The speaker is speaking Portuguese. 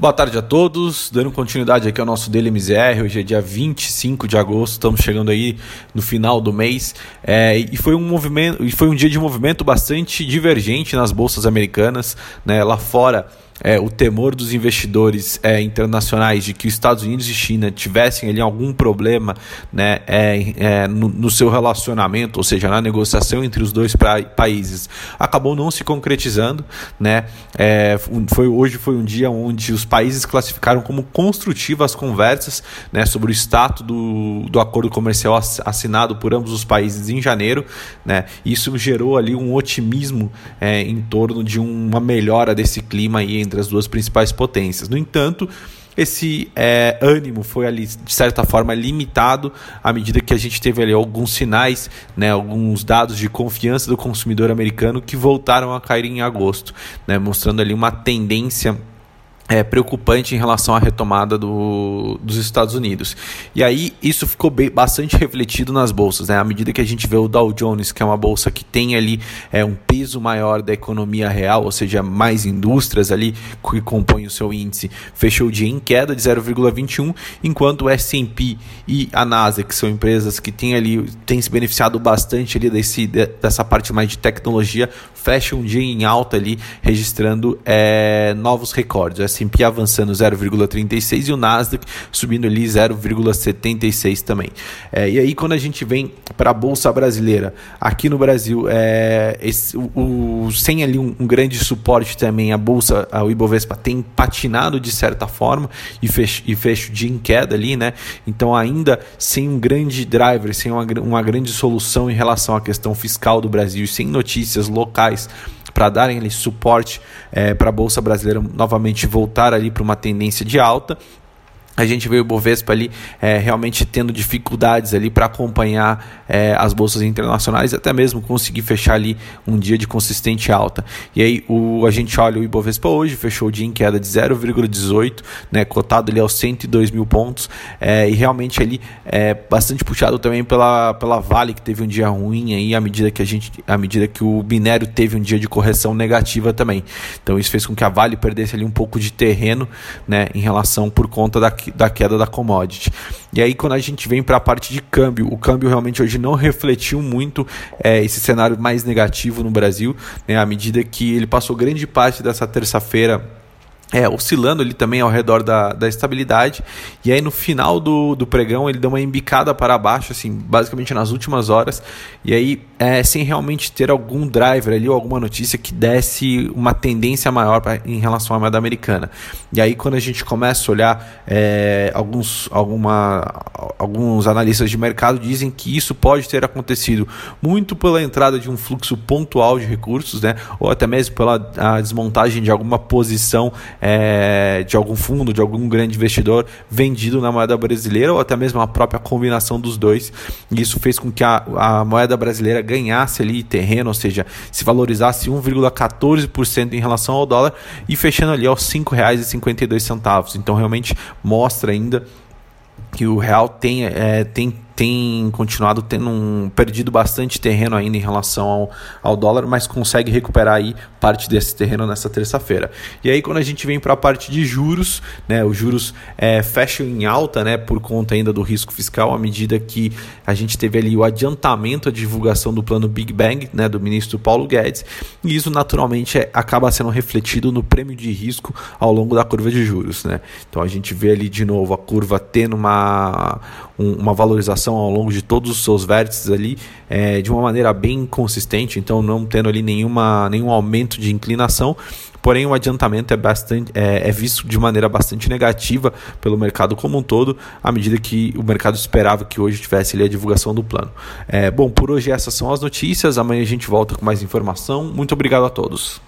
Boa tarde a todos, dando continuidade aqui ao nosso DLMZR, hoje é dia 25 de agosto, estamos chegando aí no final do mês, é, e foi um movimento, foi um dia de movimento bastante divergente nas bolsas americanas, né, lá fora é, o temor dos investidores é, internacionais de que os Estados Unidos e China tivessem ali algum problema né, é, é no, no, seu relacionamento, ou seja, na negociação entre os dois pra, países, acabou não se concretizando. Né, é, foi, hoje foi um dia onde os países classificaram como construtivas as conversas né, sobre o status do, do acordo comercial assinado por ambos os países em janeiro. Né, isso gerou ali um otimismo é, em torno de uma melhora desse clima aí entre as duas principais potências. No entanto, esse é, ânimo foi ali de certa forma limitado à medida que a gente teve ali alguns sinais, né, alguns dados de confiança do consumidor americano que voltaram a cair em agosto, né, mostrando ali uma tendência é, preocupante em relação à retomada do, dos Estados Unidos. E aí isso ficou bem, bastante refletido nas bolsas. Né? À medida que a gente vê o Dow Jones, que é uma bolsa que tem ali é, um peso maior da economia real, ou seja, mais indústrias ali que compõem o seu índice, fechou o dia em queda de 0,21, enquanto o S&P e a Nasdaq, que são empresas que têm ali têm se beneficiado bastante ali desse, dessa parte mais de tecnologia, fecham um dia em alta ali, registrando é, novos recordes. O S&P avançando 0,36 e o Nasdaq subindo ali 0,76 também. É, e aí quando a gente vem para a bolsa brasileira, aqui no Brasil, é, esse, o, o, sem ali um, um, grande suporte também, a bolsa, o Ibovespa tem patinado de certa forma e fecha, e em queda ali, né? Então ainda sem um grande driver, sem uma, uma grande solução em relação à questão fiscal do Brasil, sem notícias locais para darem ali suporte é, para a Bolsa Brasileira novamente voltar ali para uma tendência de alta a gente vê o Bovespa ali é, realmente tendo dificuldades ali para acompanhar é, as bolsas internacionais, até mesmo conseguir fechar ali um dia de consistente alta. E aí o, a gente olha o Ibovespa hoje, fechou o dia em queda de 0,18, né, cotado ali aos 102 mil pontos, é, e realmente ali é bastante puxado também pela, pela Vale, que teve um dia ruim aí, à medida que a gente, à medida que o minério teve um dia de correção negativa também. Então isso fez com que a Vale perdesse ali um pouco de terreno, né, em relação por conta da da queda da commodity. E aí, quando a gente vem para a parte de câmbio, o câmbio realmente hoje não refletiu muito é, esse cenário mais negativo no Brasil, né, à medida que ele passou grande parte dessa terça-feira é, oscilando ali também ao redor da, da estabilidade. E aí no final do, do pregão ele deu uma embicada para baixo, assim, basicamente nas últimas horas. E aí, é, sem realmente ter algum driver ali ou alguma notícia que desse uma tendência maior pra, em relação à moeda americana. E aí, quando a gente começa a olhar, é, alguns, alguma, alguns analistas de mercado dizem que isso pode ter acontecido muito pela entrada de um fluxo pontual de recursos, né? Ou até mesmo pela desmontagem de alguma posição é, de algum fundo, de algum grande investidor vendido na moeda brasileira ou até mesmo a própria combinação dos dois. E isso fez com que a, a moeda brasileira ganhasse ali terreno, ou seja, se valorizasse 1,14% em relação ao dólar e fechando ali aos R$ 5,52. Então realmente mostra ainda que o real tem, é, tem tem continuado tendo um, perdido bastante terreno ainda em relação ao, ao dólar, mas consegue recuperar aí parte desse terreno nessa terça-feira. E aí quando a gente vem para a parte de juros, né, os juros é, fecham em alta, né, por conta ainda do risco fiscal, à medida que a gente teve ali o adiantamento, a divulgação do plano Big Bang, né, do ministro Paulo Guedes, e isso naturalmente é, acaba sendo refletido no prêmio de risco ao longo da curva de juros, né. Então a gente vê ali de novo a curva tendo uma, um, uma valorização ao longo de todos os seus vértices ali é, de uma maneira bem consistente, então não tendo ali nenhuma, nenhum aumento de inclinação, porém o adiantamento é, bastante, é, é, visto de maneira bastante negativa pelo mercado como um todo, à medida que o mercado esperava que hoje tivesse ali a divulgação do plano. É, bom, por hoje essas são as notícias, amanhã a gente volta com mais informação. Muito obrigado a todos.